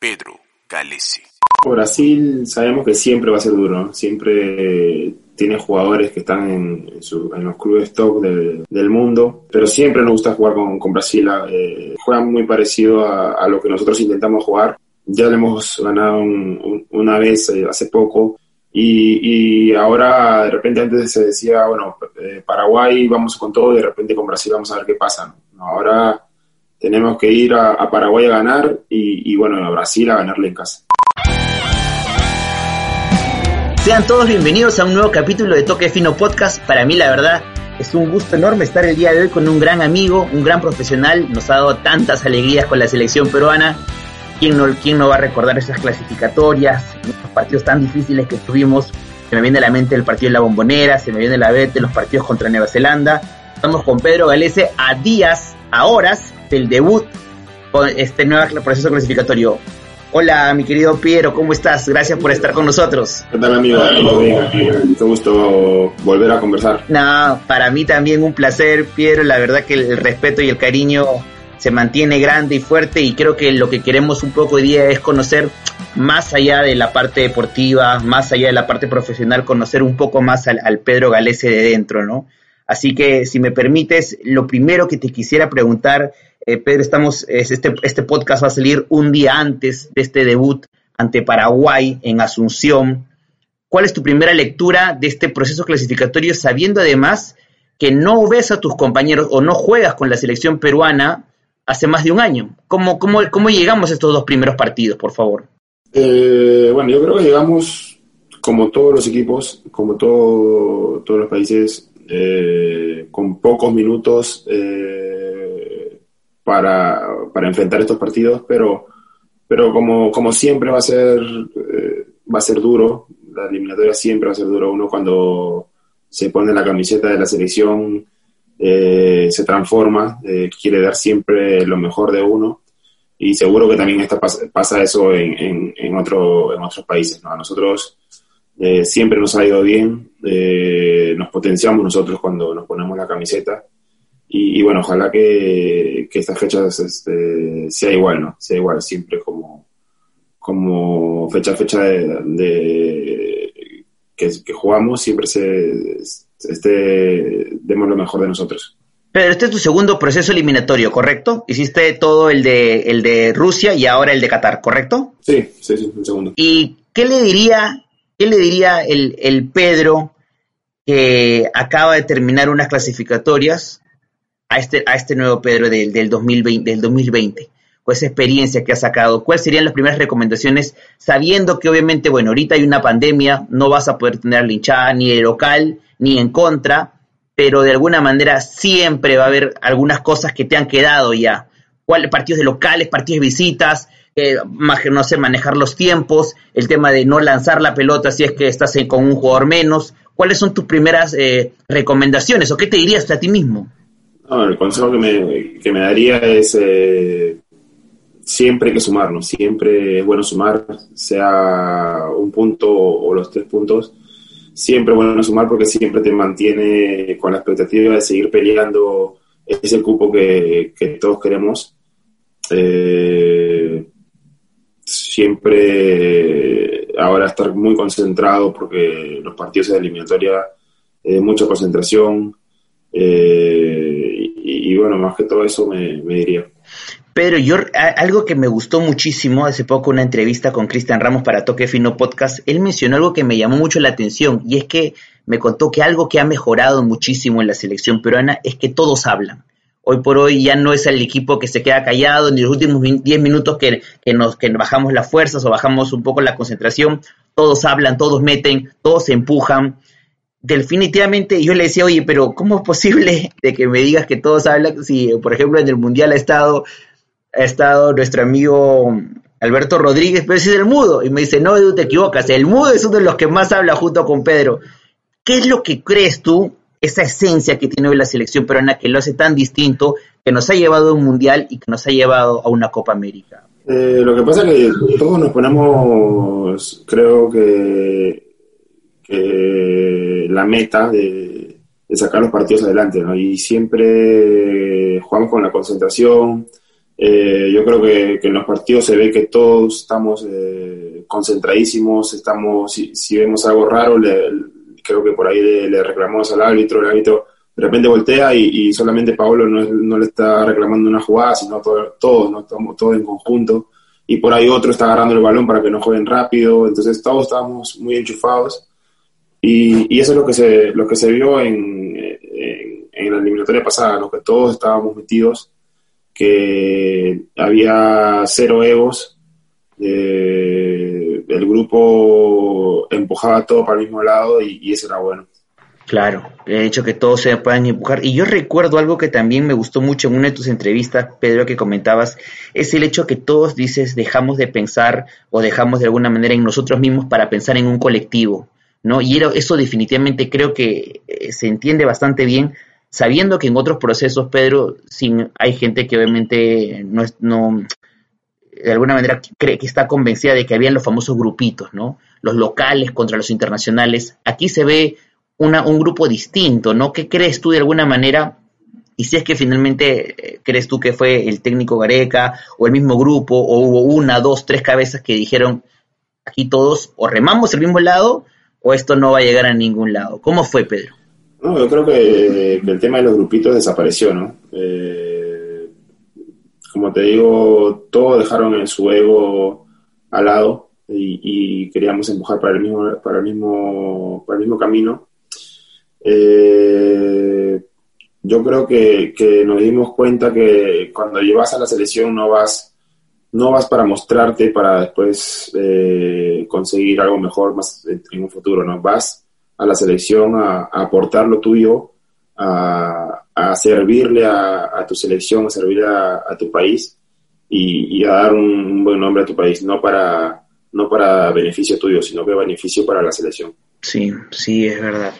Pedro Galese. Brasil sabemos que siempre va a ser duro, siempre tiene jugadores que están en, los clubes top del mundo, pero siempre nos gusta jugar con, Brasil. Eh, juegan muy parecido a, lo que nosotros intentamos jugar. Ya le hemos ganado una vez eh, hace poco y, ahora de repente antes se decía, bueno, eh, Paraguay vamos con todo y de repente con Brasil vamos a ver qué pasa. Ahora tenemos que ir a, Paraguay a ganar y, y bueno, a Brasil a ganarle en casa. Sean todos bienvenidos a un nuevo capítulo de Toque Fino Podcast. Para mí, la verdad, es un gusto enorme estar el día de hoy con un gran amigo, un gran profesional. Nos ha dado tantas alegrías con la selección peruana. ¿Quién no, quién no va a recordar esas clasificatorias, los partidos tan difíciles que tuvimos? Se me viene a la mente el partido de la Bombonera, se me viene a la mente los partidos contra Nueva Zelanda. Estamos con Pedro Galese a días, a horas del debut con este nuevo proceso clasificatorio. Hola, mi querido Piero, ¿cómo estás? Gracias por estar con nosotros. ¿Qué tal, amigo? Mucho gusto volver a conversar. No, para mí también un placer, Piero. La verdad que el respeto y el cariño se mantiene grande y fuerte y creo que lo que queremos un poco hoy día es conocer más allá de la parte deportiva, más allá de la parte profesional, conocer un poco más al, al Pedro Galese de dentro, ¿no? Así que, si me permites, lo primero que te quisiera preguntar eh, Pedro, estamos, este, este podcast va a salir un día antes de este debut ante Paraguay en Asunción. ¿Cuál es tu primera lectura de este proceso clasificatorio sabiendo además que no ves a tus compañeros o no juegas con la selección peruana hace más de un año? ¿Cómo, cómo, cómo llegamos a estos dos primeros partidos, por favor? Eh, bueno, yo creo que llegamos como todos los equipos, como todo, todos los países, eh, con pocos minutos para, para enfrentar estos partidos, pero, pero como, como siempre va a ser, eh, va a ser duro, la eliminatoria siempre va a ser duro, uno cuando se pone la camiseta de la selección eh, se transforma, eh, quiere dar siempre lo mejor de uno y seguro que también está, pasa eso en, en, otro, en otros países. ¿no? A nosotros siempre nos ha ido bien, nos potenciamos nosotros cuando nos ponemos la camiseta y, bueno, ojalá que, que estas fechas este, sea igual, ¿no? Sea igual, siempre como, como fecha a fecha de, que, jugamos, siempre se, este, demos lo mejor de nosotros. Pero este es tu segundo proceso eliminatorio, ¿correcto? Hiciste todo el de, el de Rusia y ahora el de Qatar, ¿correcto? Sí, sí, sí, el segundo. ¿Y qué le diría, qué le diría el, el Pedro que acaba de terminar unas clasificatorias a este, a este nuevo Pedro del, del, 2020, del 2020, con esa experiencia que ha sacado? ¿Cuáles serían las primeras recomendaciones, sabiendo que obviamente, bueno, ahorita hay una pandemia, no vas a poder tener la hinchada ni de local ni en contra, pero de alguna manera siempre va a haber algunas cosas que te han quedado ya. ¿Cuáles partidos de locales, partidos de visitas, eh, no sé, manejar los tiempos, el tema de no lanzar la pelota si es que estás con un jugador menos. ¿Cuáles son tus primeras eh, recomendaciones o qué te dirías a ti mismo? El consejo que me, que me daría es eh, siempre que sumarnos, siempre es bueno sumar, sea un punto o los tres puntos, siempre es bueno sumar porque siempre te mantiene con la expectativa de seguir peleando ese cupo que, todos queremos. Eh, siempre ahora estar muy concentrado porque los partidos de eliminatoria, eh, mucha concentración. Y, bueno, más que todo eso me, diría. Pedro, yo algo que me gustó muchísimo, hace poco una entrevista con Cristian Ramos para Toque Fino Podcast, él mencionó algo que me llamó mucho la atención y es que me contó que algo que ha mejorado muchísimo en la selección peruana es que todos hablan. Hoy por hoy ya no es el equipo que se queda callado, ni los últimos 10 minutos que, que, nos, que bajamos las fuerzas o bajamos un poco la concentración, todos hablan, todos meten, todos empujan definitivamente yo le decía, oye, pero ¿cómo es posible de que me digas que todos hablan si, por ejemplo, en el Mundial ha estado, ha estado nuestro amigo Alberto Rodríguez, pero es el mudo? Y me dice, no, te equivocas, el mudo es uno de los que más habla junto con Pedro. ¿Qué es lo que crees tú, esa esencia que tiene hoy la selección peruana que lo hace tan distinto, que nos ha llevado a un Mundial y que nos ha llevado a una Copa América? Eh, lo que pasa es que todos nos ponemos, creo que meta de, sacar los partidos adelante, ¿no? Y siempre jugamos con la concentración, Eh, yo creo que, en los partidos se ve que todos estamos eh, concentradísimos, estamos, si, vemos algo raro, creo que por ahí le, reclamamos al árbitro, el árbitro de repente voltea y, solamente Paolo no, le está reclamando una jugada, sino todos, ¿no? estamos todos en conjunto, y por ahí otro está agarrando el balón para que no jueguen rápido, entonces todos estábamos muy enchufados, y, eso es lo que se, lo que se vio en, en la eliminatoria pasada, lo que todos estábamos metidos que había cero egos, eh, el grupo empujaba todo para el mismo lado y, eso era bueno. Claro, el hecho que todos se puedan empujar. Y yo recuerdo algo que también me gustó mucho en una de tus entrevistas, Pedro, que comentabas, es el hecho que todos dices dejamos de pensar o dejamos de alguna manera en nosotros mismos para pensar en un colectivo, ¿no? Y eso definitivamente creo que eh, se entiende bastante bien sabiendo que en otros procesos, Pedro, sin, hay gente que obviamente no, es, no de alguna manera cree que está convencida de que habían los famosos grupitos, ¿no? Los locales contra los internacionales. Aquí se ve una, un grupo distinto, ¿no? ¿Qué crees tú de alguna manera? Y si es que finalmente eh, crees tú que fue el técnico Gareca o el mismo grupo o hubo una, dos, tres cabezas que dijeron aquí todos o remamos el mismo lado o esto no va a llegar a ningún lado. ¿Cómo fue, Pedro? No, yo creo que, el tema de los grupitos desapareció, ¿no? Eh, como te digo, todos dejaron en su ego al lado y, queríamos empujar para el mismo, para el mismo, para el mismo camino. Eh, yo creo que, nos dimos cuenta que cuando llevas a la selección no vas, no vas para mostrarte para después eh, conseguir algo mejor más en un futuro, ¿no? Vas a la selección a, aportar lo tuyo, a, servirle a, tu selección, a servirle a, tu país y, a dar un, buen nombre a tu país, no para, no para beneficio tuyo, sino que beneficio para la selección. Sí, sí, es verdad.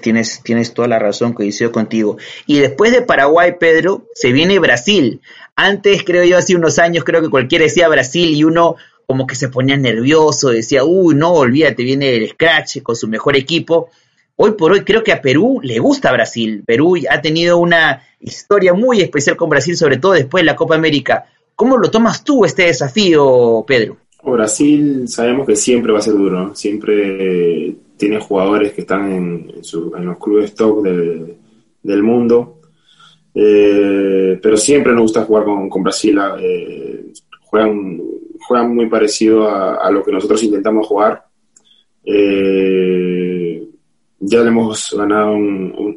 tienes, tienes toda la razón, coincido contigo. Y después de Paraguay, Pedro, se viene Brasil. Antes, creo yo, hace unos años, creo que cualquiera decía Brasil y uno como que se ponía nervioso, decía, uy, no, olvídate, viene el Scratch con su mejor equipo. Hoy por hoy creo que a Perú le gusta Brasil. Perú ha tenido una historia muy especial con Brasil, sobre todo después de la Copa América. ¿Cómo lo tomas tú este desafío, Pedro? Brasil sabemos que siempre va a ser duro, siempre tiene jugadores que están en, los clubes top del, mundo, eh, pero siempre nos gusta jugar con, Brasil, eh, juegan juega muy parecido a, lo que nosotros intentamos jugar. Eh, ya le hemos ganado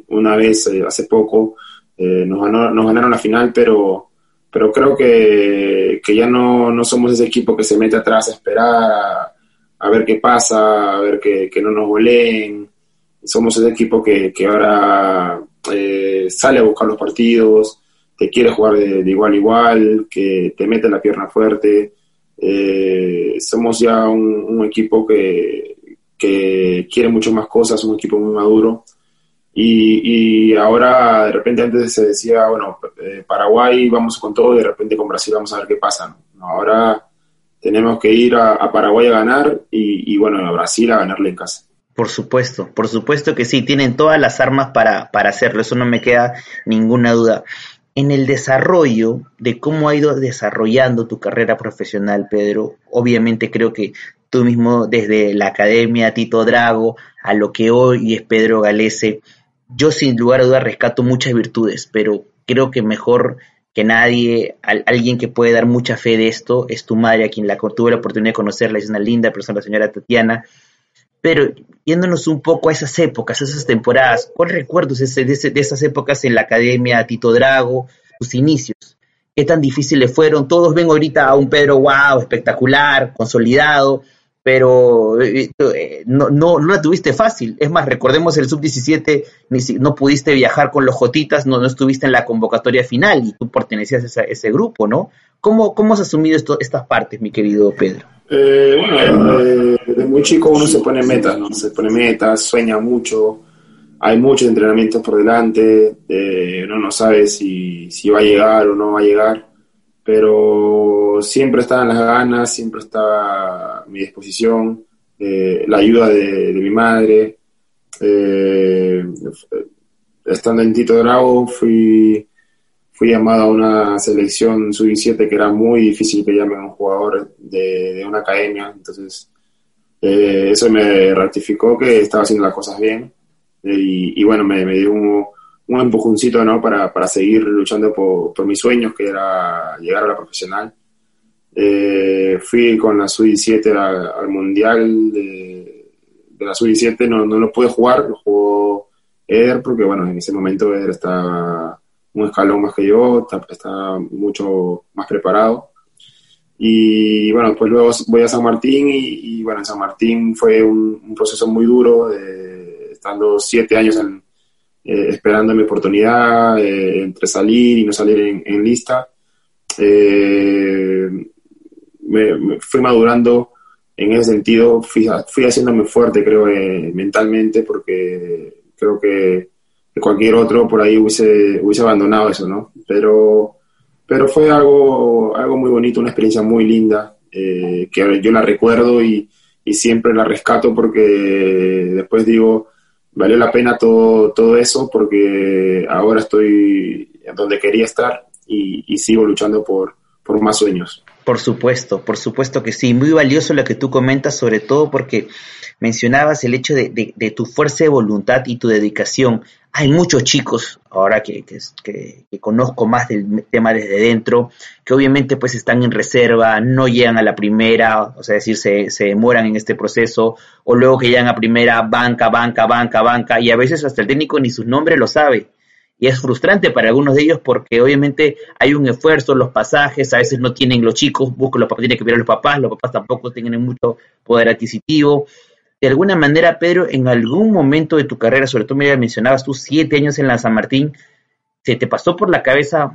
una vez hace poco, nos, nos ganaron la final, pero, pero creo que, ya no, somos ese equipo que se mete atrás a esperar, ver qué pasa, a ver que, no nos goleen. Somos ese equipo que, ahora sale a buscar los partidos, que quiere jugar de, igual a igual, que te mete la pierna fuerte, eh, somos ya un, equipo que, quiere mucho más cosas, un equipo muy maduro. Y, ahora, de repente, antes se decía, bueno, eh, Paraguay vamos con todo y de repente con Brasil vamos a ver qué pasa. Ahora tenemos que ir a, Paraguay a ganar y, bueno, a Brasil a ganarle en casa. Por supuesto, por supuesto que sí, tienen todas las armas para, para hacerlo, eso no me queda ninguna duda en el desarrollo de cómo ha ido desarrollando tu carrera profesional, Pedro, obviamente creo que tú mismo desde la Academia Tito Drago a lo que hoy es Pedro Galese, yo sin lugar a dudas rescato muchas virtudes, pero creo que mejor que nadie, alguien que puede dar mucha fe de esto es tu madre, a quien la tuve la oportunidad de conocerla, es una linda persona, la señora Tatiana, pero yéndonos un poco a esas épocas, a esas temporadas, ¿cuál recuerdos de, de, esas épocas en la academia, Tito Drago, sus inicios? ¿Qué tan difíciles fueron? Todos ven ahorita a un Pedro wow, espectacular, consolidado, pero eh, eh, no, no, no la tuviste fácil. Es más, recordemos el sub-17, no pudiste viajar con los Jotitas, no, no estuviste en la convocatoria final y tú pertenecías a ese, grupo, ¿no? ¿Cómo, ¿Cómo has asumido esto, estas partes, mi querido Pedro? Eh, bueno, desde muy chico uno se pone metas, ¿no? Se pone metas, sueña mucho, hay muchos entrenamientos por delante, eh, uno no sabe si, si va a llegar o no va a llegar, pero siempre estaban las ganas, siempre estaba mi disposición, eh, la ayuda de, mi madre. estando en Tito Drago fui fui llamado a una selección sub-17 que era muy difícil que llamen a un jugador de, una academia, entonces eh, eso me ratificó que estaba haciendo las cosas bien y, bueno, me, dio un, un empujoncito ¿no? para, para seguir luchando por, por, mis sueños, que era llegar a la profesional. Eh, fui con la Sub-17 al Mundial de, la Sub-17, no, no lo pude jugar, lo jugó Eder, porque bueno, en ese momento Eder está un escalón más que yo, está, mucho más preparado. Y bueno, pues luego voy a San Martín y, bueno, en San Martín fue un, proceso muy duro, estando siete años eh, esperando mi oportunidad, eh, entre salir y no salir en, lista. Eh, me, fui madurando en ese sentido, fui, fui haciéndome fuerte, creo, mentalmente, porque creo que cualquier otro por ahí hubiese, hubiese abandonado eso, ¿no? Pero, pero fue algo, algo muy bonito, una experiencia muy linda, eh, que yo la recuerdo y, y, siempre la rescato porque después digo, valió la pena todo, todo eso porque ahora estoy donde quería estar y, sigo luchando por, por más sueños. Por supuesto, por supuesto que sí. Muy valioso lo que tú comentas, sobre todo porque mencionabas el hecho de, tu fuerza de voluntad y tu dedicación. Hay muchos chicos, ahora que, que, conozco más del tema desde dentro, que obviamente pues están en reserva, no llegan a la primera, o sea, decir, se, se demoran en este proceso, o luego que llegan a primera, banca, banca, banca, banca, y a veces hasta el técnico ni su nombre lo sabe y es frustrante para algunos de ellos porque obviamente hay un esfuerzo, los pasajes a veces no tienen los chicos, buscan los papás, tienen que ver a los papás, los papás tampoco tienen mucho poder adquisitivo. De alguna manera, Pedro, en algún momento de tu carrera, sobre todo me mencionabas tú siete años en la San Martín, ¿se te pasó por la cabeza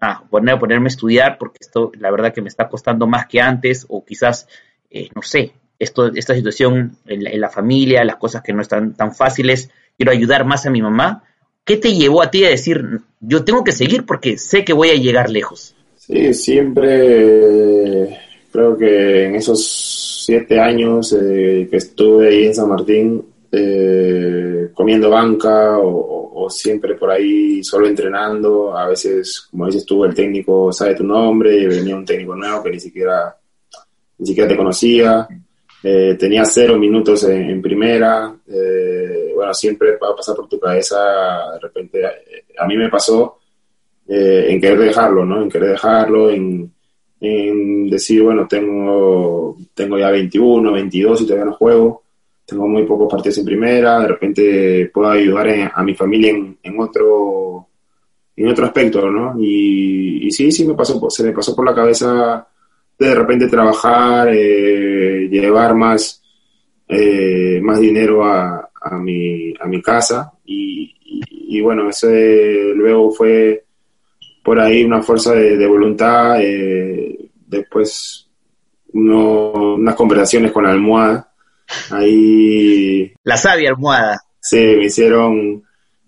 ah, poner, ponerme a estudiar porque esto la verdad que me está costando más que antes o quizás, eh, no sé, esto, esta situación en la, en la familia, las cosas que no están tan fáciles, quiero ayudar más a mi mamá ¿Qué te llevó a ti a decir, yo tengo que seguir porque sé que voy a llegar lejos? Sí, siempre creo que en esos siete años eh, que estuve ahí en San Martín, eh, comiendo banca o, siempre por ahí solo entrenando, a veces, como dices tú, el técnico sabe tu nombre y venía un técnico nuevo que ni siquiera, ni siquiera te conocía. Eh, tenía cero minutos en, primera, eh, bueno, siempre va a pasar por tu cabeza, de repente, a, mí me pasó eh, en querer dejarlo, ¿no? En querer dejarlo, en, decir, bueno, tengo, tengo ya 21, 22 y todavía no juego, tengo muy pocos partidos en primera, de repente puedo ayudar a mi familia en, otro en otro aspecto, ¿no? Y, y sí, sí me pasó, se me pasó por la cabeza de repente trabajar, eh, llevar más, eh, más dinero a, a, mi, a mi casa y, y, bueno, ese luego fue por ahí una fuerza de, voluntad, eh, después unas conversaciones con la almohada, ahí... La sabia almohada. Sí, me hicieron, me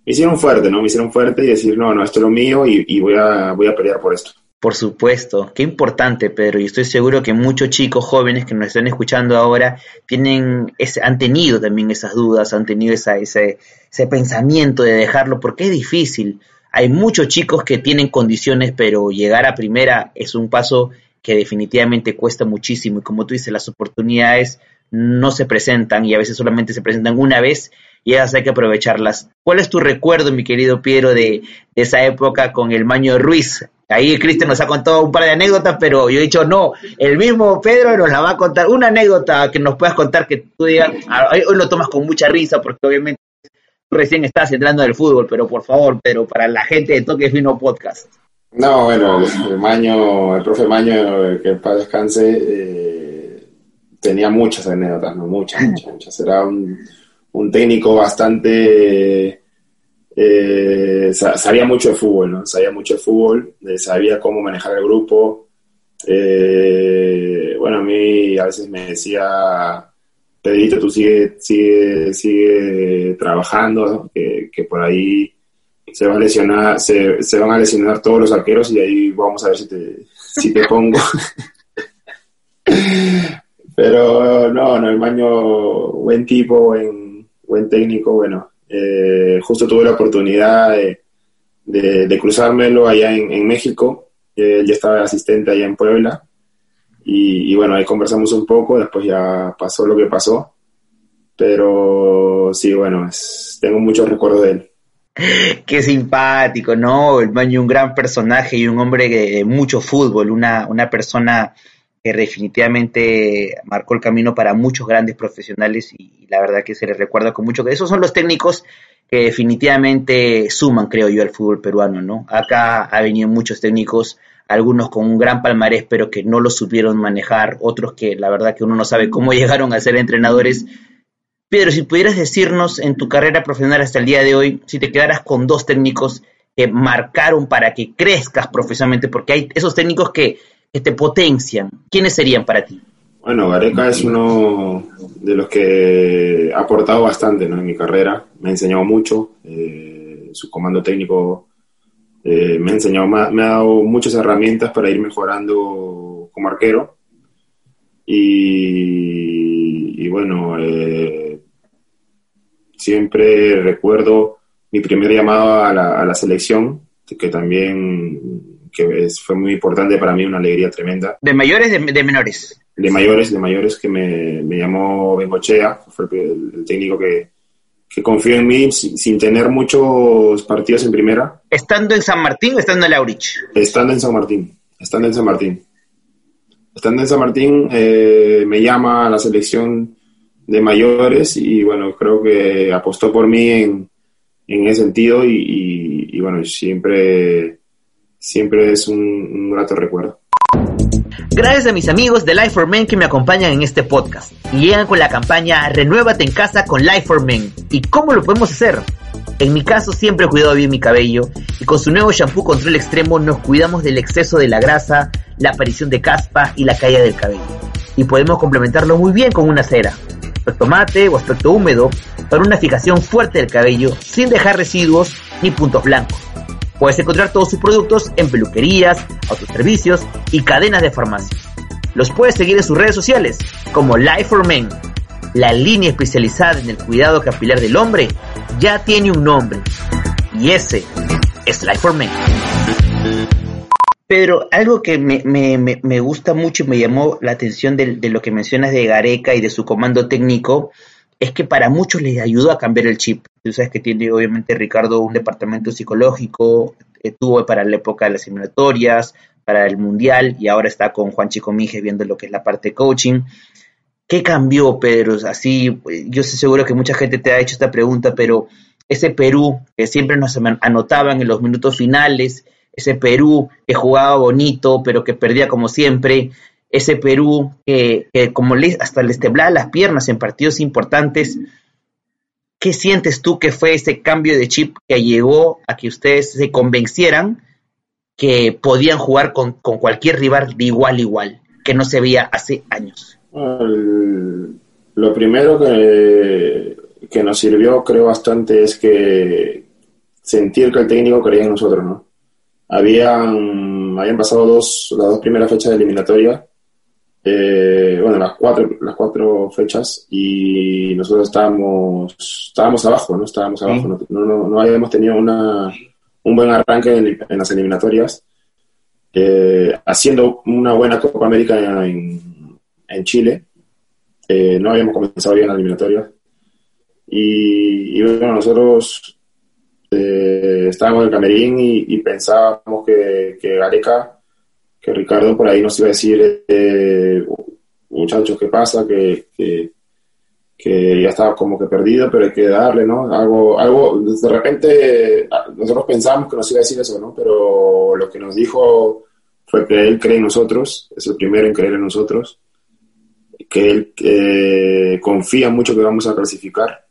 hicieron fuerte, ¿no? Me hicieron fuerte y decir, no, no, esto es lo mío y, y voy, a, voy a pelear por esto. Por supuesto, qué importante, Pedro, y estoy seguro que muchos chicos jóvenes que nos están escuchando ahora tienen ese, han tenido también esas dudas, han tenido esa, ese, ese pensamiento de dejarlo, porque es difícil. Hay muchos chicos que tienen condiciones, pero llegar a primera es un paso que definitivamente cuesta muchísimo, y como tú dices, las oportunidades no se presentan y a veces solamente se presentan una vez y esas hay que aprovecharlas. ¿Cuál es tu recuerdo, mi querido Piero, de, esa época con el Maño Ruiz? Ahí Cristian nos ha contado un par de anécdotas, pero yo he dicho, no, el mismo Pedro nos la va a contar. Una anécdota que nos puedas contar que tú digas, ah, hoy, lo tomas con mucha risa, porque obviamente recién estás entrando del fútbol, pero por favor, pero para la gente de Toque Fino Podcast. No, bueno, el, Maño, el profe Maño, que para descanse, eh, tenía muchas anécdotas, ¿no? Muchas, muchas, muchas. Era un, un técnico bastante eh, sabía mucho de fútbol, ¿no? Sabía mucho de fútbol, eh, sabía cómo manejar el grupo. Eh, bueno, a mí a veces me decía, Pedrito, tú sigue, sigue, sigue trabajando, que, por ahí se, va a lesionar, se, se, van a lesionar todos los arqueros y ahí vamos a ver si te, si te pongo. Pero no, no, el Maño, buen tipo, buen, buen técnico, bueno, eh, justo tuve la oportunidad de, de, cruzármelo allá en, México. Él ya estaba asistente allá en Puebla. Y, bueno, ahí conversamos un poco, después ya pasó lo que pasó. Pero sí, bueno, tengo muchos recuerdos de él. Qué simpático, ¿no? El Maño, un gran personaje y un hombre de mucho fútbol, una, una persona que definitivamente marcó el camino para muchos grandes profesionales y, la verdad que se les recuerda con mucho que esos son los técnicos que definitivamente suman, creo yo, al fútbol peruano, ¿no? Acá ha venido muchos técnicos, algunos con un gran palmarés, pero que no lo supieron manejar, otros que la verdad que uno no sabe cómo llegaron a ser entrenadores. Pedro, si pudieras decirnos en tu carrera profesional hasta el día de hoy, si te quedaras con dos técnicos que marcaron para que crezcas profesionalmente, porque hay esos técnicos que te potencian, ¿quiénes serían para ti? Bueno, Gareca es uno de los que ha aportado bastante en mi carrera, me ha enseñado mucho, eh, su comando técnico eh, me ha enseñado, me ha, dado muchas herramientas para ir mejorando como arquero. Y, bueno, eh, siempre recuerdo mi primer llamado a la, a la selección, que también que fue muy importante para mí, una alegría tremenda. ¿De mayores de, de menores? De mayores, de mayores, que me, me llamó Bengochea, fue el, técnico que, que, confió en mí sin, tener muchos partidos en primera. ¿Estando en San Martín o estando en Laurich? Estando en San Martín, estando en San Martín. Estando en San Martín, eh, me llama a la selección de mayores y bueno, creo que apostó por mí en, en ese sentido y, y, y bueno, siempre siempre es un, grato recuerdo. Gracias a mis amigos de Life for Men que me acompañan en este podcast y llegan con la campaña Renuévate en casa con Life for Men. ¿Y cómo lo podemos hacer? En mi caso siempre he cuidado bien mi cabello y con su nuevo shampoo control extremo nos cuidamos del exceso de la grasa, la aparición de caspa y la caída del cabello. Y podemos complementarlo muy bien con una cera, aspecto mate o aspecto húmedo, para una fijación fuerte del cabello sin dejar residuos ni puntos blancos. Puedes encontrar todos sus productos en peluquerías, autoservicios y cadenas de farmacia. Los puedes seguir en sus redes sociales como Life for Men. La línea especializada en el cuidado capilar del hombre ya tiene un nombre y ese es Life for Men. Pedro, algo que me, gusta mucho y me llamó la atención de, lo que mencionas de Gareca y de su comando técnico es que para muchos les ayudó a cambiar el chip. Tú sabes que tiene obviamente Ricardo un departamento psicológico, eh, para la época de las eliminatorias, para el Mundial y ahora está con Juan Chico Mije viendo lo que es la parte coaching. ¿Qué cambió, Pedro? Así, yo sé seguro que mucha gente te ha hecho esta pregunta, pero ese Perú que siempre nos anotaban en los minutos finales, ese Perú que jugaba bonito, pero que perdía como siempre, ese Perú que, como le, hasta les temblaba las piernas en partidos importantes. ¿Qué sientes tú que fue ese cambio de chip que llegó a que ustedes se convencieran que podían jugar con, cualquier rival de igual a igual, que no se veía hace años? lo primero que, que nos sirvió, creo bastante, es que sentir que el técnico creía en nosotros, ¿no? Habían, habían pasado dos, las dos primeras fechas de eliminatoria eh, bueno, las cuatro, las cuatro fechas y nosotros estábamos, estábamos abajo, ¿no? Estábamos abajo, no, no, no, habíamos tenido una, un buen arranque en, las eliminatorias, eh, haciendo una buena Copa América en, en Chile, eh, no habíamos comenzado bien las eliminatorias y, y bueno, nosotros estábamos en el Camerín y, pensábamos que, que Gareca que Ricardo por ahí nos iba a decir, eh, muchachos, ¿qué pasa? Que, que, ya estaba como que perdido, pero hay que darle, ¿no? Algo, algo, de repente nosotros pensamos que nos iba a decir eso, ¿no? Pero lo que nos dijo fue que él cree en nosotros, es el primero en creer en nosotros, que él confía mucho que vamos a clasificar,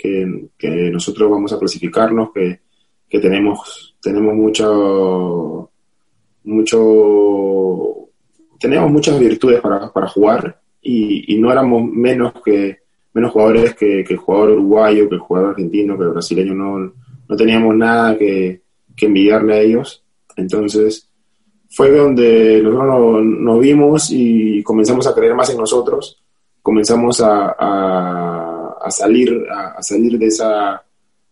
que, que nosotros vamos a clasificarnos, que, que tenemos, tenemos mucho mucho, teníamos muchas virtudes para, para jugar y, no éramos menos que menos jugadores que, el jugador uruguayo, que el jugador argentino, que el brasileño, no, no teníamos nada que, envidiarle a ellos. Entonces fue donde nosotros nos, vimos y comenzamos a creer más en nosotros, comenzamos a, a, salir, a, salir de esa,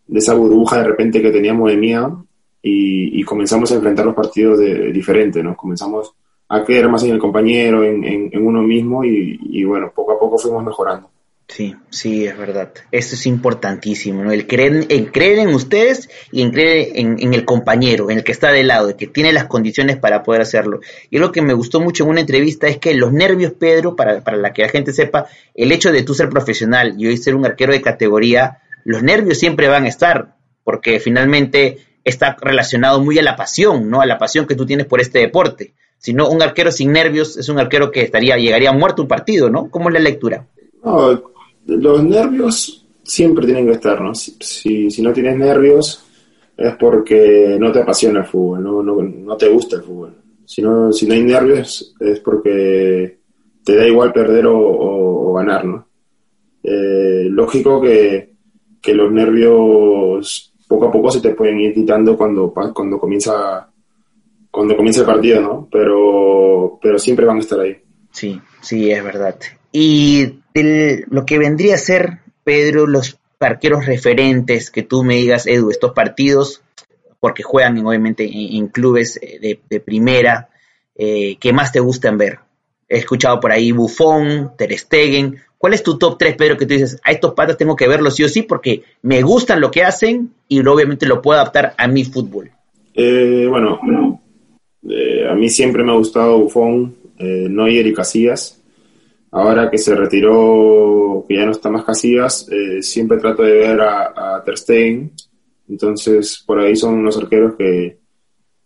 de esa burbuja de repente que teníamos de miedo y, comenzamos a enfrentar los partidos de, diferente, ¿no? Comenzamos a creer más en el compañero, en, en, uno mismo y, bueno, poco a poco fuimos mejorando. Sí, sí, es verdad. Eso es importantísimo, ¿no? El creer, el creer en ustedes y en creer en, el compañero, en el que está de lado, que tiene las condiciones para poder hacerlo. Y lo que me gustó mucho en una entrevista es que los nervios, Pedro, para, para la que la gente sepa, el hecho de tú ser profesional y hoy ser un arquero de categoría, los nervios siempre van a estar, porque finalmente está relacionado muy a la pasión, ¿no? A la pasión que tú tienes por este deporte. Si no, un arquero sin nervios es un arquero que estaría, llegaría muerto un partido, ¿no? ¿Cómo es la lectura? No, los nervios siempre tienen que estar, ¿no? Si, si, no tienes nervios es porque no te apasiona el fútbol, no, no, no te gusta el fútbol. Si no, si no hay nervios es porque te da igual perder o, ganar, ¿no? Eh, lógico que, que, los nervios poco a poco se te pueden ir quitando cuando, cuando comienza cuando comienza el partido, ¿no? Pero, pero siempre van a estar ahí. Sí, sí, es verdad. Y lo que vendría a ser, Pedro, los arqueros referentes que tú me digas, Edu, estos partidos, porque juegan obviamente en, clubes eh, de, primera, eh, ¿qué más te gustan ver? He escuchado por ahí Buffon, Ter Stegen. ¿Cuál es tu top 3, Pedro, que tú dices, a estos patas tengo que verlos sí o sí porque me gustan lo que hacen y obviamente lo puedo adaptar a mi fútbol? Eh, bueno, a mí siempre me ha gustado Buffon, Neuer y Casillas ahora que se retiró, que ya no está más Casillas, eh, siempre trato de ver a, a, Ter Stegen. Entonces, por ahí son unos arqueros que,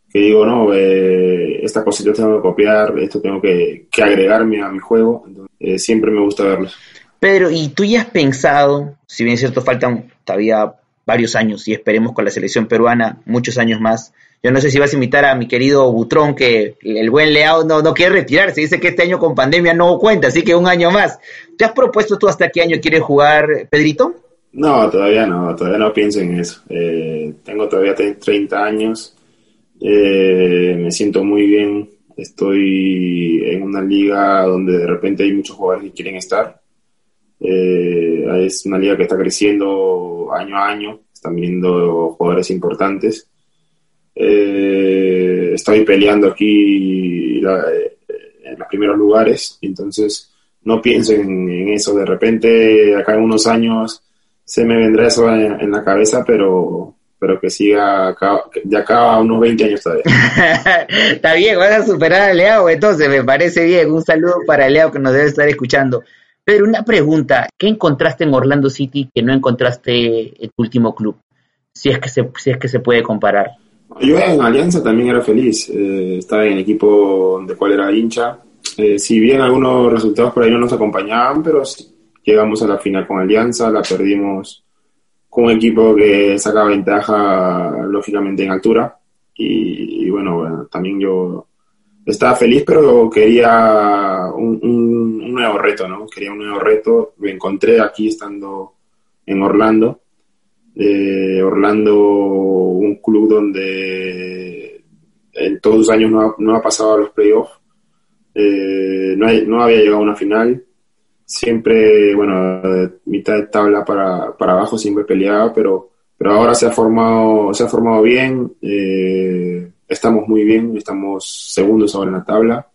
que digo, no, eh, esta cosita tengo que copiar, esto tengo que, que agregarme a mi juego. Eh, siempre me gusta verlos. Pedro, ¿y tú ya has pensado, si bien es cierto, faltan todavía varios años y esperemos con la selección peruana muchos años más, yo no sé si vas a invitar a mi querido Butrón, que el buen Leao no, no quiere retirarse. Dice que este año con pandemia no cuenta, así que un año más. ¿Te has propuesto tú hasta qué año quieres jugar, Pedrito? No, todavía no, todavía no pienso en eso. Eh, tengo todavía 30 años, eh, me siento muy bien, estoy en una liga donde de repente hay muchos jugadores que quieren estar. Eh, es una liga que está creciendo año a año, están viendo jugadores importantes eh, estoy peleando aquí eh, en los primeros lugares, entonces no pienso en, eso. De repente, acá en unos años se me vendrá eso en, la cabeza, pero pero que siga acá, de acá a unos 20 años todavía. Está bien, vas a superar a Leo, entonces me parece bien. Un saludo para Leo que nos debe estar escuchando. Pero una pregunta, ¿qué encontraste en Orlando City que no encontraste en tu último club? Si es que se, si es que se puede comparar. Yo en Alianza también era feliz, eh, estaba en el equipo del cual era hincha. Eh, si bien algunos resultados por ahí no nos acompañaban, pero llegamos a la final con Alianza, la perdimos con un equipo que sacaba ventaja lógicamente en altura. Y, bueno, también yo estaba feliz, pero quería un, un, nuevo reto, ¿no? Quería un nuevo reto. Me encontré aquí estando en Orlando eh, Orlando, un club donde en todos los años no ha, pasado a los playoffs, eh, no, había llegado a una final, siempre, bueno, mitad de tabla para, para abajo siempre peleaba, pero, pero ahora se ha formado, se ha formado bien, eh, estamos muy bien, estamos segundos ahora en la tabla,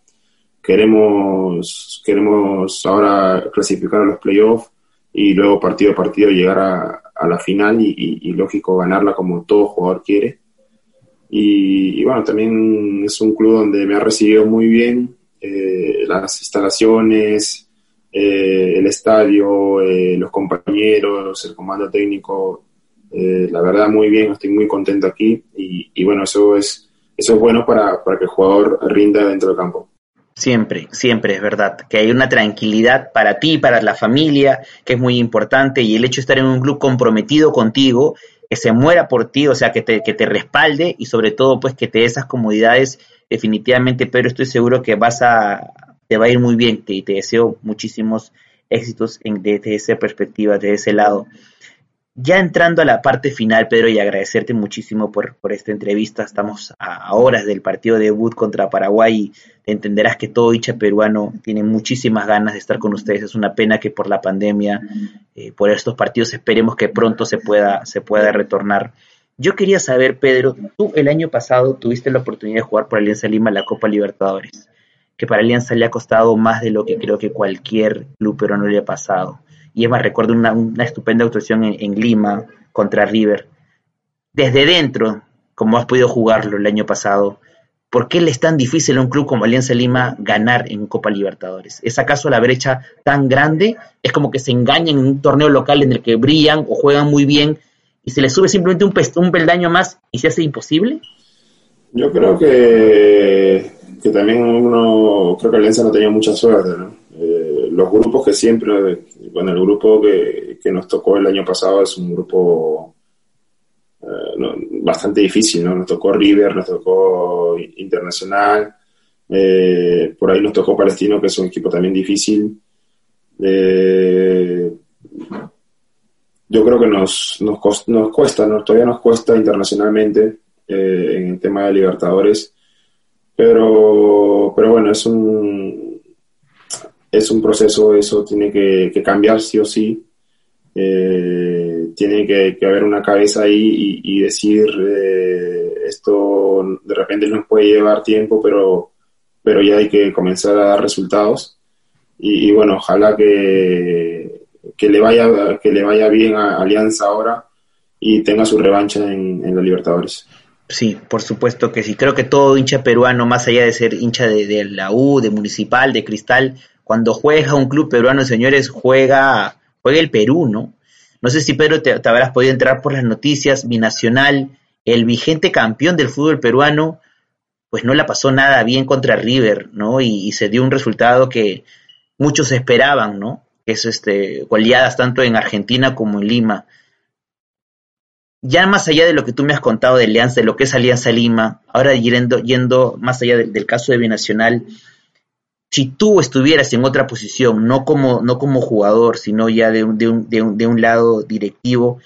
queremos, queremos ahora clasificar a los playoffs y luego partido a partido llegar a, a la final y, lógico ganarla como todo jugador quiere. Y, bueno, también es un club donde me ha recibido muy bien eh, las instalaciones, eh, el estadio, eh, los compañeros, el comando técnico. la verdad, muy bien, estoy muy contento aquí y, y bueno, eso es, eso es bueno para, para que el jugador rinda dentro del campo. Siempre, siempre es verdad, que hay una tranquilidad para ti, para la familia, que es muy importante, y el hecho de estar en un club comprometido contigo, que se muera por ti, o sea, que te, que te respalde y sobre todo, pues, que te dé esas comodidades, definitivamente, pero estoy seguro que vas a, te va a ir muy bien, y te deseo muchísimos éxitos en, desde esa perspectiva, desde ese lado. Ya entrando a la parte final, Pedro, y agradecerte muchísimo por, esta entrevista. Estamos a, horas del partido de debut contra Paraguay y entenderás que todo hincha peruano tiene muchísimas ganas de estar con ustedes. Es una pena que por la pandemia, eh, por estos partidos, esperemos que pronto se pueda, se pueda retornar. Yo quería saber, Pedro, tú el año pasado tuviste la oportunidad de jugar por Alianza Lima la Copa Libertadores, que para Alianza le ha costado más de lo que creo que cualquier club peruano le ha pasado. Y es más, recuerdo una, estupenda actuación en, Lima contra River. Desde dentro, como has podido jugarlo el año pasado, ¿por qué le es tan difícil a un club como Alianza Lima ganar en Copa Libertadores? ¿Es acaso la brecha tan grande? ¿Es como que se engañan en un torneo local en el que brillan o juegan muy bien y se les sube simplemente un, un peldaño más y se hace imposible? Yo creo que, que también uno, creo que Alianza no tenía mucha suerte, ¿no? Los grupos que siempre, bueno, el grupo que, que, nos tocó el año pasado es un grupo eh, bastante difícil, ¿no? Nos tocó River, nos tocó Internacional, eh, por ahí nos tocó Palestino, que es un equipo también difícil. Eh, yo creo que nos, nos, nos cuesta, ¿no? todavía nos cuesta internacionalmente en el tema de Libertadores, pero, pero bueno, es un, es un proceso, eso tiene que, cambiar sí o sí. Eh, tiene que, haber una cabeza ahí y, decir eh, esto de repente nos puede llevar tiempo, pero, pero ya hay que comenzar a dar resultados. y bueno, ojalá que, que le vaya, que le vaya bien a Alianza ahora y tenga su revancha en, en la Libertadores. Sí, por supuesto que sí. Creo que todo hincha peruano, más allá de ser hincha de, la U, de Municipal, de Cristal, cuando juega un club peruano, señores, juega, juega el Perú, ¿no? No sé si Pedro te, habrás podido entrar por las noticias, Binacional, el vigente campeón del fútbol peruano, pues no la pasó nada bien contra River, ¿no? y se dio un resultado que muchos esperaban, ¿no? es este, goleadas tanto en Argentina como en Lima. Ya más allá de lo que tú me has contado de Alianza, de lo que es Alianza Lima, ahora yendo, yendo más allá del caso de Binacional, si tú estuvieras en otra posición, no como, no como jugador, sino ya de un, de un, de un, lado directivo,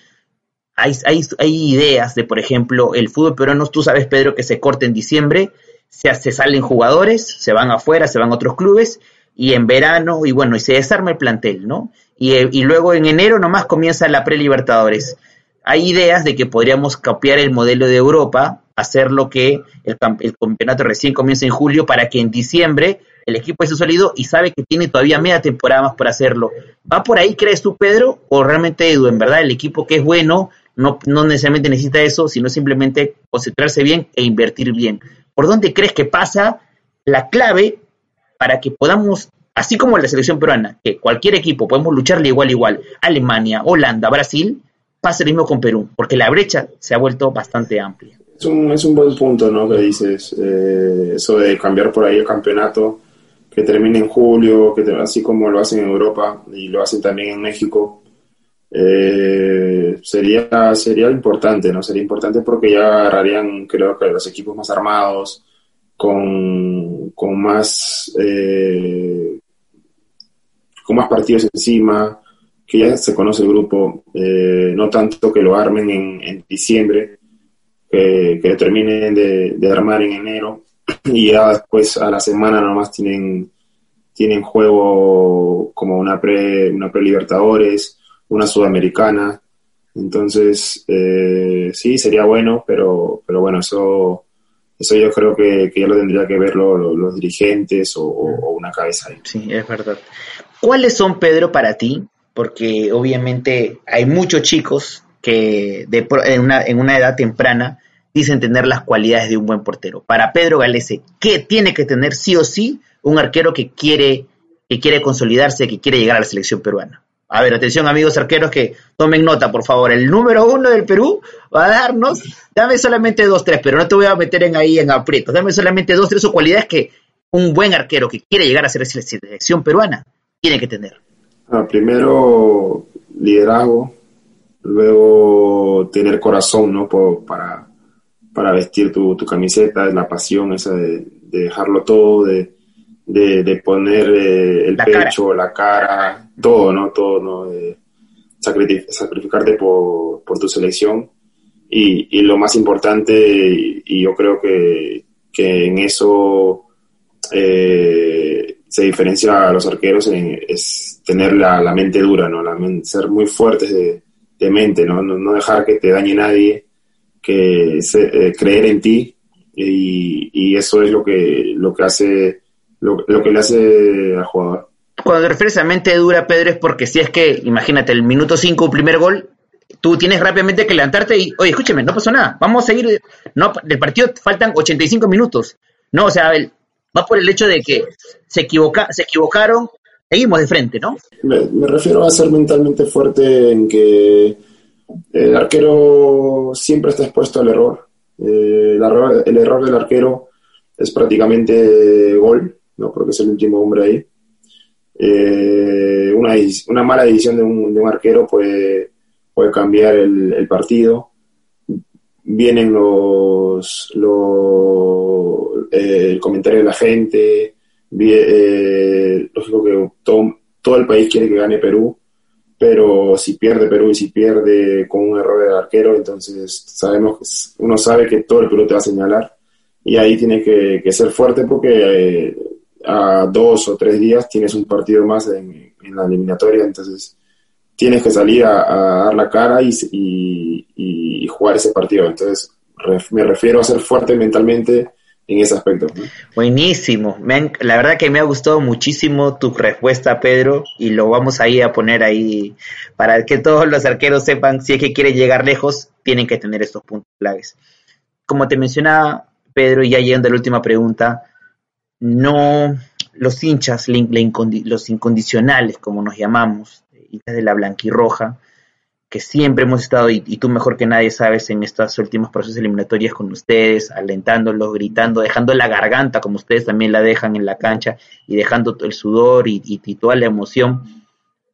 hay, hay, hay, ideas de, por ejemplo, el fútbol peruano, tú sabes, Pedro, que se corta en diciembre, se, se salen jugadores, se van afuera, se van a otros clubes, y en verano, y bueno, y se desarma el plantel, ¿no? Y, eh, y luego en enero nomás comienza la pre-Libertadores. Hay ideas de que podríamos copiar el modelo de Europa, hacer lo que el, el campeonato recién comienza en julio para que en diciembre el equipo esté sólido y sabe que tiene todavía media temporada más por hacerlo. ¿Va por ahí, crees tú, Pedro? ¿O realmente, Edu, en verdad el equipo que es bueno no, no necesariamente necesita eso, sino simplemente concentrarse bien e invertir bien? ¿Por dónde crees que pasa la clave para que podamos, así como la selección peruana, que cualquier equipo podemos lucharle igual igual, Alemania, Holanda, Brasil, pasa lo mismo con Perú, porque la brecha se ha vuelto bastante amplia. Es un, es un buen punto, ¿no? Que dices, eh, eso de cambiar por ahí el campeonato, que termine en julio, que así como lo hacen en Europa y lo hacen también en México, eh, sería, sería importante, ¿no? Sería importante porque ya agarrarían, creo que los equipos más armados, con, con más eh, con más partidos encima, que ya se conoce el grupo, eh, no tanto que lo armen en, diciembre, que, terminen de, armar en enero y ya después a la semana nomás tienen tienen juego como una pre una pre Libertadores, una Sudamericana, entonces eh, sí sería bueno, pero pero bueno eso eso yo creo que, ya lo tendría que ver los dirigentes o, una cabeza ahí. Sí, es verdad. ¿Cuáles son, Pedro, para ti? Porque obviamente hay muchos chicos que de, en, una, en una edad temprana dicen tener las cualidades de un buen portero. Para Pedro Galese, ¿qué tiene que tener sí o sí un arquero que quiere, que quiere consolidarse, que quiere llegar a la selección peruana? A ver, atención amigos arqueros que tomen nota, por favor. El número uno del Perú va a darnos, dame solamente dos, tres, pero no te voy a meter en ahí en aprietos. Dame solamente dos, tres o cualidades que un buen arquero que quiere llegar a ser selección peruana tiene que tener. Ah, primero, liderazgo. Luego, tener corazón, ¿no? para, para vestir tu, tu camiseta, la pasión esa de dejarlo todo, de de, poner eh, el pecho, la cara, todo, ¿no? Todo, ¿no? sacrificarte por, tu selección. Y, lo más importante, y, yo creo que, en eso eh, se diferencia a los arqueros, es tener la, mente dura, ¿no? La ser muy fuertes de, mente, ¿no? ¿no? dejar que te dañe nadie que eh, creer en ti y, eso es lo que, lo que hace, lo, que le hace al jugador. Cuando te refieres a mente dura, Pedro, es porque si es que, imagínate, el minuto 5, primer gol, tú tienes rápidamente que levantarte y, oye, escúcheme, no pasó nada, vamos a seguir, no, del partido faltan 85 minutos. No, o sea, va por el hecho de que se, equivoca, se equivocaron, seguimos de frente, ¿no? Me, refiero a ser mentalmente fuerte en que el arquero siempre está expuesto al error. Eh, el, error el error del arquero es prácticamente gol, ¿no? porque es el último hombre ahí. Eh, una, mala decisión de un, de un arquero puede, cambiar el, partido. Vienen los, los eh, el comentario de la gente. Lógico que todo el país quiere que gane Perú, pero si pierde Perú y si pierde con un error de arquero, entonces sabemos uno sabe que todo el Perú te va a señalar y ahí tiene que, que ser fuerte porque eh, a dos o tres días tienes un partido más en, la eliminatoria, entonces tienes que salir a, dar la cara y, y, jugar ese partido. Entonces me refiero a ser fuerte mentalmente en ese aspecto. Buenísimo. la verdad que me ha gustado muchísimo tu respuesta, Pedro, y lo vamos ahí a poner ahí para que todos los arqueros sepan si es que quieren llegar lejos, tienen que tener estos puntos claves. Como te mencionaba, Pedro, y ya llegando a la última pregunta, no los hinchas, los incondicionales, como nos llamamos, hinchas de la blanquirroja, que siempre hemos estado, y, tú mejor que nadie sabes, en estos últimos procesos eliminatorios con ustedes, alentándolos, gritando, dejando la garganta, como ustedes también la dejan en la cancha, y dejando el sudor y, y toda la emoción,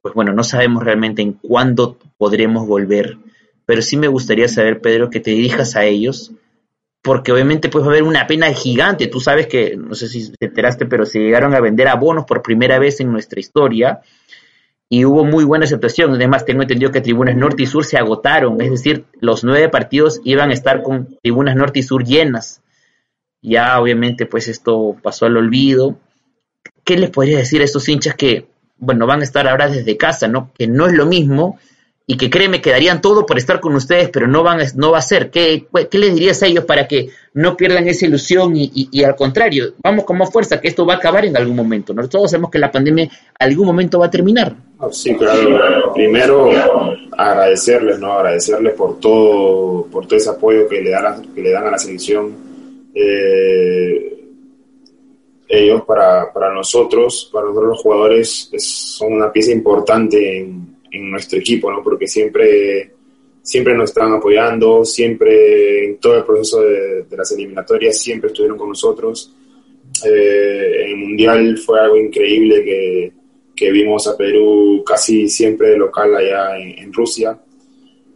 pues bueno, no sabemos realmente en cuándo podremos volver, pero sí me gustaría saber, Pedro, que te dirijas a ellos, porque obviamente pues va a haber una pena gigante. Tú sabes que, no sé si te enteraste, pero se llegaron a vender abonos por primera vez en nuestra historia y hubo muy buena aceptación. Además, tengo entendido que tribunas norte y sur se agotaron, es decir, los nueve partidos iban a estar con tribunas norte y sur llenas. Ya obviamente pues esto pasó al olvido. ¿Qué les podría decir a estos hinchas que, bueno, van a estar ahora desde casa, ¿no? Que no es lo mismo y que créeme que darían todo por estar con ustedes, pero no, van, no va a ser. ¿Qué, ¿Qué, les dirías a ellos para que no pierdan esa ilusión y, al contrario, vamos con más fuerza, que esto va a acabar en algún momento? Nosotros todos sabemos que la pandemia algún momento va a terminar. Sí, claro. Primero, agradecerles, ¿no? Agradecerles por todo, por todo ese apoyo que le dan, que le dan a la selección. Eh, ellos para, para nosotros, para nosotros los jugadores, son una pieza importante en en nuestro equipo, ¿no? Porque siempre, siempre nos estaban apoyando, siempre en todo el proceso de, las eliminatorias, siempre estuvieron con nosotros. Eh, en el Mundial fue algo increíble que, que, vimos a Perú casi siempre de local allá en, Rusia.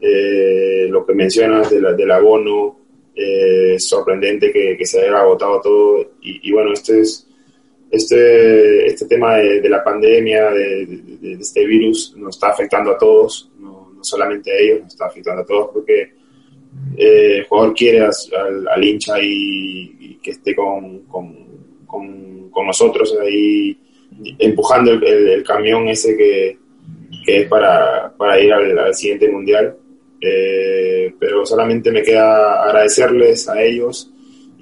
Eh, lo que mencionas de la, del abono, eh, sorprendente que, que, se haya agotado todo. Y, y bueno, este es este, este tema de, la pandemia, de, este virus, nos está afectando a todos, no, solamente a ellos, nos está afectando a todos porque eh, el jugador quiere al, hincha y, que esté con, con, con, nosotros ahí empujando el, camión ese que, es para, para, ir al, siguiente mundial. Eh, pero solamente me queda agradecerles a ellos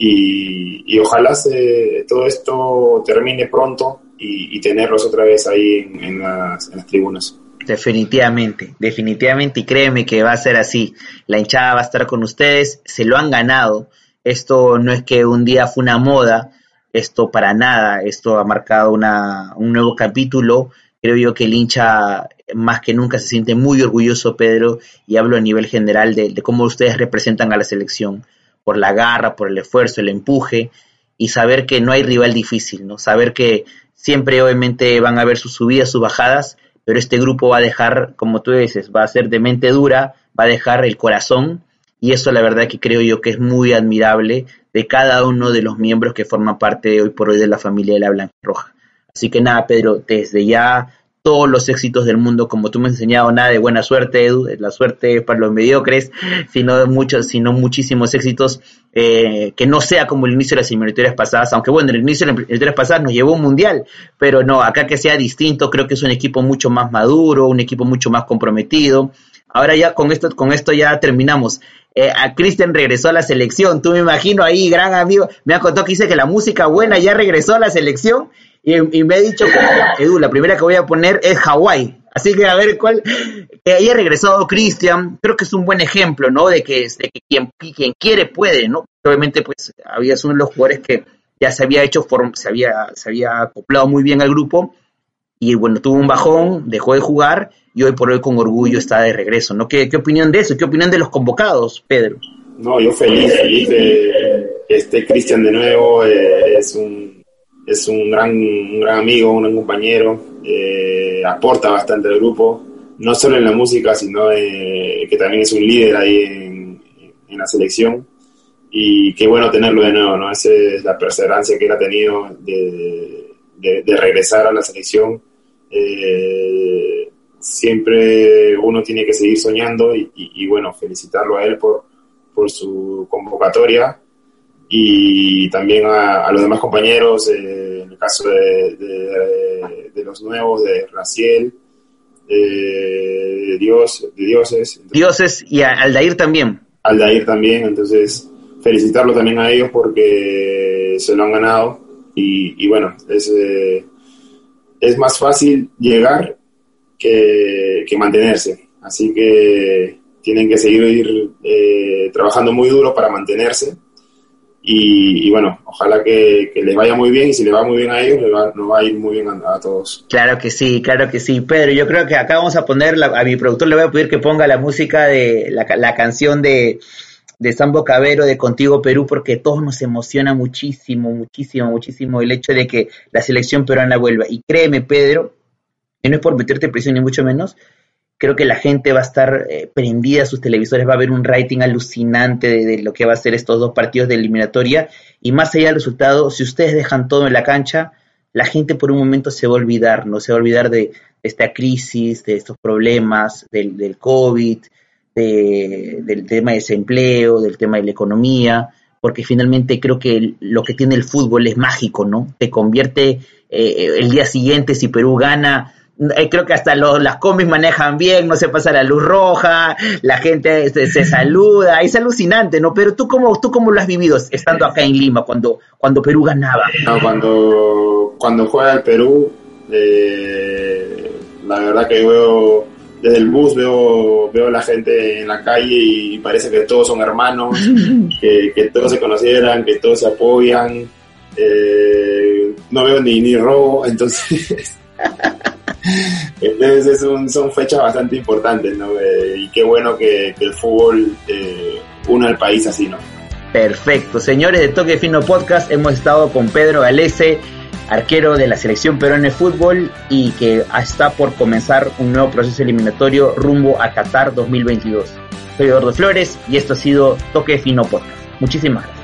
y, ojalá se, todo esto termine pronto y, tenerlos otra vez ahí en, las, tribunas. Definitivamente, definitivamente, y créeme que va a ser así. La hinchada va a estar con ustedes, se lo han ganado. Esto no es que un día fue una moda, esto para nada, esto ha marcado una, un nuevo capítulo. Creo yo que el hincha más que nunca se siente muy orgulloso, Pedro, y hablo a nivel general de cómo ustedes representan a la selección por la garra, por el esfuerzo, el empuje y saber que no hay rival difícil, ¿no? Saber que siempre obviamente van a haber sus subidas, sus bajadas, pero este grupo va a dejar, como tú dices, va a ser de mente dura, va a dejar el corazón y eso la verdad que creo yo que es muy admirable de cada uno de los miembros que forman parte hoy por hoy de la familia de la Blanca Roja. Así que nada, Pedro, desde ya todos los éxitos del mundo, como tú me has enseñado, nada de buena suerte, Edu, la suerte para los mediocres, sino muchos, sino muchísimos éxitos, eh, que no sea como el inicio de las eliminatorias pasadas, aunque bueno, el inicio de las eliminatorias pasadas nos llevó un mundial, pero no, acá que sea distinto, creo que es un equipo mucho más maduro, un equipo mucho más comprometido. Ahora ya con esto, con esto ya terminamos. eh, a Cristian regresó a la selección. Tú me imagino ahí, gran amigo, me ha contado que dice que la música buena ya regresó a la selección y, me ha dicho, Edu, la primera que voy a poner es Hawái. Así que a ver cuál. Eh, ahí ha regresado Cristian. Creo que es un buen ejemplo, ¿no? De que, de que quien, quien quiere puede, ¿no? Obviamente, pues había uno de los jugadores que ya se había hecho, se había, se había acoplado muy bien al grupo y bueno, tuvo un bajón, dejó de jugar y hoy por hoy con orgullo está de regreso, ¿no? ¿Qué, qué opinión de eso? ¿Qué opinión de los convocados, Pedro? No, yo feliz, feliz de que esté Cristian de nuevo, eh, es un es un gran, un gran amigo, un gran compañero, eh, aporta bastante al grupo, no solo en la música, sino que también es un líder ahí en, en, la selección. Y qué bueno tenerlo de nuevo, ¿no? Esa es la perseverancia que él ha tenido de, de, regresar a la selección. Eh, siempre uno tiene que seguir soñando y, bueno, felicitarlo a él por, por su convocatoria y también a, los demás compañeros, eh, en el caso de, de, los nuevos, de Raciel, de, Dios, de Dioses. Dioses y a Aldair también. Aldair también, entonces felicitarlo también a ellos porque se lo han ganado y, bueno, es, eh, es más fácil llegar que, mantenerse. Así que tienen que seguir eh, trabajando muy duro para mantenerse. Y, bueno, ojalá que, les vaya muy bien y si le va muy bien a ellos, nos va a ir muy bien a, todos. Claro que sí, claro que sí. Pedro, yo creo que acá vamos a poner, a mi productor le voy a pedir que ponga la música de la, la canción de de Sambo Cabero, de Contigo Perú, porque todos nos emociona muchísimo, muchísimo, muchísimo el hecho de que la selección peruana vuelva. Y créeme, Pedro, y no es por meterte presión ni mucho menos, creo que la gente va a estar eh, prendida a sus televisores, va a haber un rating alucinante de, lo que va a ser estos dos partidos de eliminatoria. Y más allá del resultado, si ustedes dejan todo en la cancha, la gente por un momento se va a olvidar, ¿no? Se va a olvidar de esta crisis, de estos problemas, del, del COVID, del tema de desempleo, del tema de la economía, porque finalmente creo que lo que tiene el fútbol es mágico, ¿no? Te convierte eh, el día siguiente si Perú gana. Eh, creo que hasta las comis manejan bien, no se pasa la luz roja, la gente se, saluda, es alucinante, ¿no? Pero tú cómo, tú cómo lo has vivido estando acá en Lima cuando, cuando Perú ganaba. No, cuando, cuando juega el Perú, eh, la verdad que veo desde el bus veo, veo a la gente en la calle y parece que todos son hermanos, que, todos se conocieran, que todos se apoyan. Eh, no veo ni, ni robo, entonces. entonces son fechas bastante importantes, ¿no? Eh, y qué bueno que, el fútbol eh, una al país así, ¿no? Perfecto. Señores de Toque Fino Podcast, hemos estado con Pedro Galese arquero de la selección peruana de fútbol y que está por comenzar un nuevo proceso eliminatorio rumbo a Qatar 2022. Soy Eduardo Flores y esto ha sido Toque Fino Podcast. Muchísimas gracias.